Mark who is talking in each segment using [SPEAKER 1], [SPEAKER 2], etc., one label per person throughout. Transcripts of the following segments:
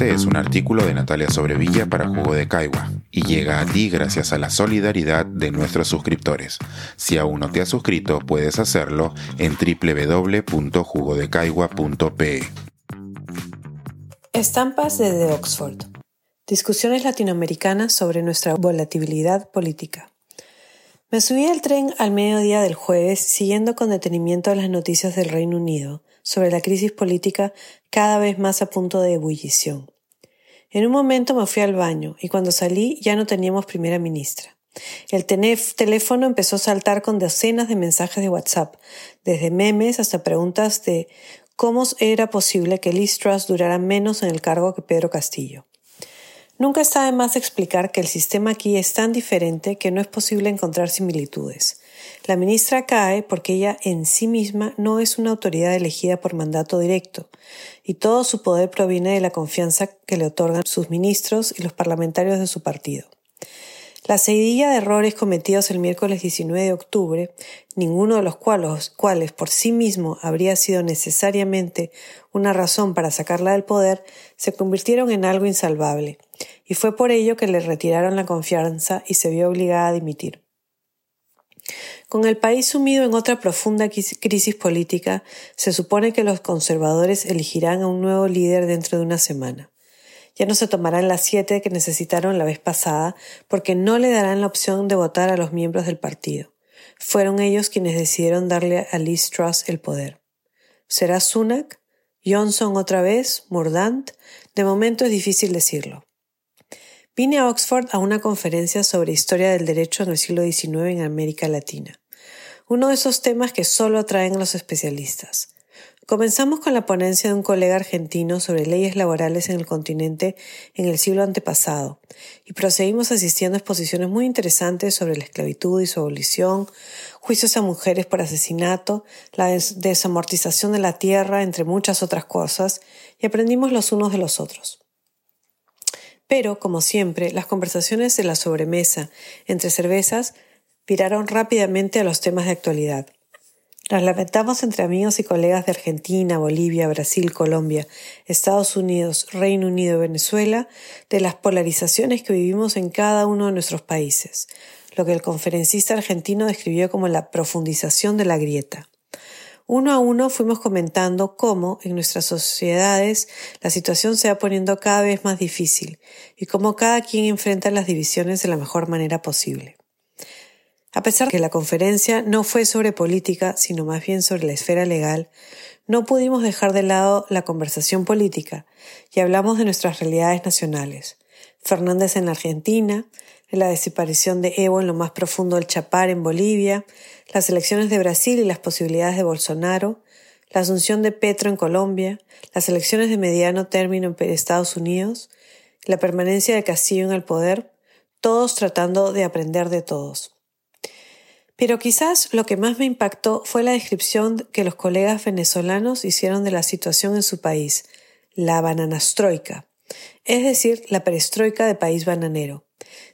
[SPEAKER 1] Este es un artículo de Natalia Sobrevilla para Jugo de Caigua y llega a ti gracias a la solidaridad de nuestros suscriptores. Si aún no te has suscrito, puedes hacerlo en www.jugodecaigua.pe.
[SPEAKER 2] Estampas desde Oxford. Discusiones latinoamericanas sobre nuestra volatilidad política. Me subí al tren al mediodía del jueves siguiendo con detenimiento las noticias del Reino Unido sobre la crisis política cada vez más a punto de ebullición. En un momento me fui al baño y cuando salí ya no teníamos primera ministra. El teléfono empezó a saltar con docenas de mensajes de WhatsApp, desde memes hasta preguntas de cómo era posible que Liz Truss durara menos en el cargo que Pedro Castillo. Nunca está de más explicar que el sistema aquí es tan diferente que no es posible encontrar similitudes. La ministra cae porque ella en sí misma no es una autoridad elegida por mandato directo, y todo su poder proviene de la confianza que le otorgan sus ministros y los parlamentarios de su partido. La seguidilla de errores cometidos el miércoles 19 de octubre, ninguno de los cuales, cuales por sí mismo habría sido necesariamente una razón para sacarla del poder, se convirtieron en algo insalvable, y fue por ello que le retiraron la confianza y se vio obligada a dimitir. Con el país sumido en otra profunda crisis política, se supone que los conservadores elegirán a un nuevo líder dentro de una semana. Ya no se tomarán las siete que necesitaron la vez pasada, porque no le darán la opción de votar a los miembros del partido. Fueron ellos quienes decidieron darle a Liz Truss el poder. ¿Será Sunak? ¿Johnson otra vez? ¿Mordant? De momento es difícil decirlo. Vine a Oxford a una conferencia sobre historia del derecho en el siglo XIX en América Latina. Uno de esos temas que solo atraen a los especialistas. Comenzamos con la ponencia de un colega argentino sobre leyes laborales en el continente en el siglo antepasado y proseguimos asistiendo a exposiciones muy interesantes sobre la esclavitud y su abolición, juicios a mujeres por asesinato, la desamortización de la tierra, entre muchas otras cosas, y aprendimos los unos de los otros. Pero, como siempre, las conversaciones de la sobremesa entre cervezas viraron rápidamente a los temas de actualidad. Las lamentamos entre amigos y colegas de Argentina, Bolivia, Brasil, Colombia, Estados Unidos, Reino Unido y Venezuela de las polarizaciones que vivimos en cada uno de nuestros países, lo que el conferencista argentino describió como la profundización de la grieta. Uno a uno fuimos comentando cómo en nuestras sociedades la situación se va poniendo cada vez más difícil y cómo cada quien enfrenta las divisiones de la mejor manera posible. A pesar de que la conferencia no fue sobre política, sino más bien sobre la esfera legal, no pudimos dejar de lado la conversación política y hablamos de nuestras realidades nacionales. Fernández en la Argentina, la desaparición de Evo en lo más profundo del Chapar en Bolivia, las elecciones de Brasil y las posibilidades de Bolsonaro, la asunción de Petro en Colombia, las elecciones de mediano término en Estados Unidos, la permanencia de Castillo en el poder, todos tratando de aprender de todos. Pero quizás lo que más me impactó fue la descripción que los colegas venezolanos hicieron de la situación en su país, la bananastroika, es decir, la perestroika de país bananero.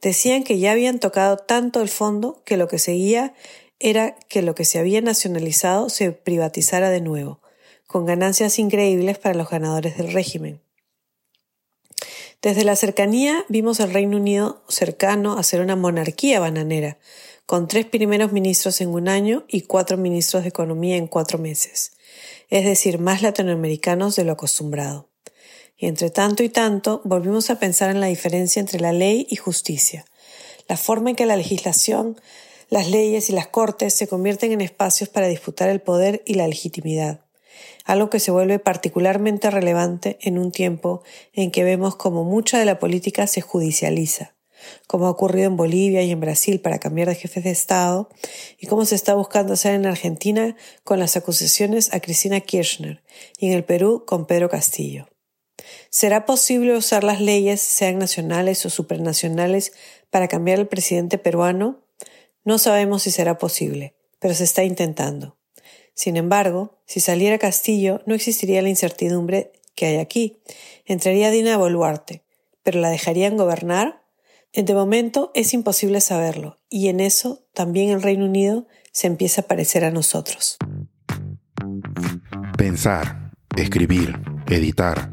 [SPEAKER 2] Decían que ya habían tocado tanto el fondo que lo que seguía era que lo que se había nacionalizado se privatizara de nuevo, con ganancias increíbles para los ganadores del régimen. Desde la cercanía vimos al Reino Unido cercano a ser una monarquía bananera, con tres primeros ministros en un año y cuatro ministros de Economía en cuatro meses, es decir, más latinoamericanos de lo acostumbrado. Y entre tanto y tanto, volvimos a pensar en la diferencia entre la ley y justicia, la forma en que la legislación, las leyes y las cortes se convierten en espacios para disputar el poder y la legitimidad, algo que se vuelve particularmente relevante en un tiempo en que vemos como mucha de la política se judicializa, como ha ocurrido en Bolivia y en Brasil para cambiar de jefes de Estado, y cómo se está buscando hacer en Argentina con las acusaciones a Cristina Kirchner y en el Perú con Pedro Castillo. ¿Será posible usar las leyes, sean nacionales o supranacionales, para cambiar al presidente peruano? No sabemos si será posible, pero se está intentando. Sin embargo, si saliera Castillo, no existiría la incertidumbre que hay aquí. Entraría Dina Boluarte, pero ¿la dejarían gobernar? De momento es imposible saberlo, y en eso también el Reino Unido se empieza a parecer a nosotros.
[SPEAKER 1] Pensar, escribir, editar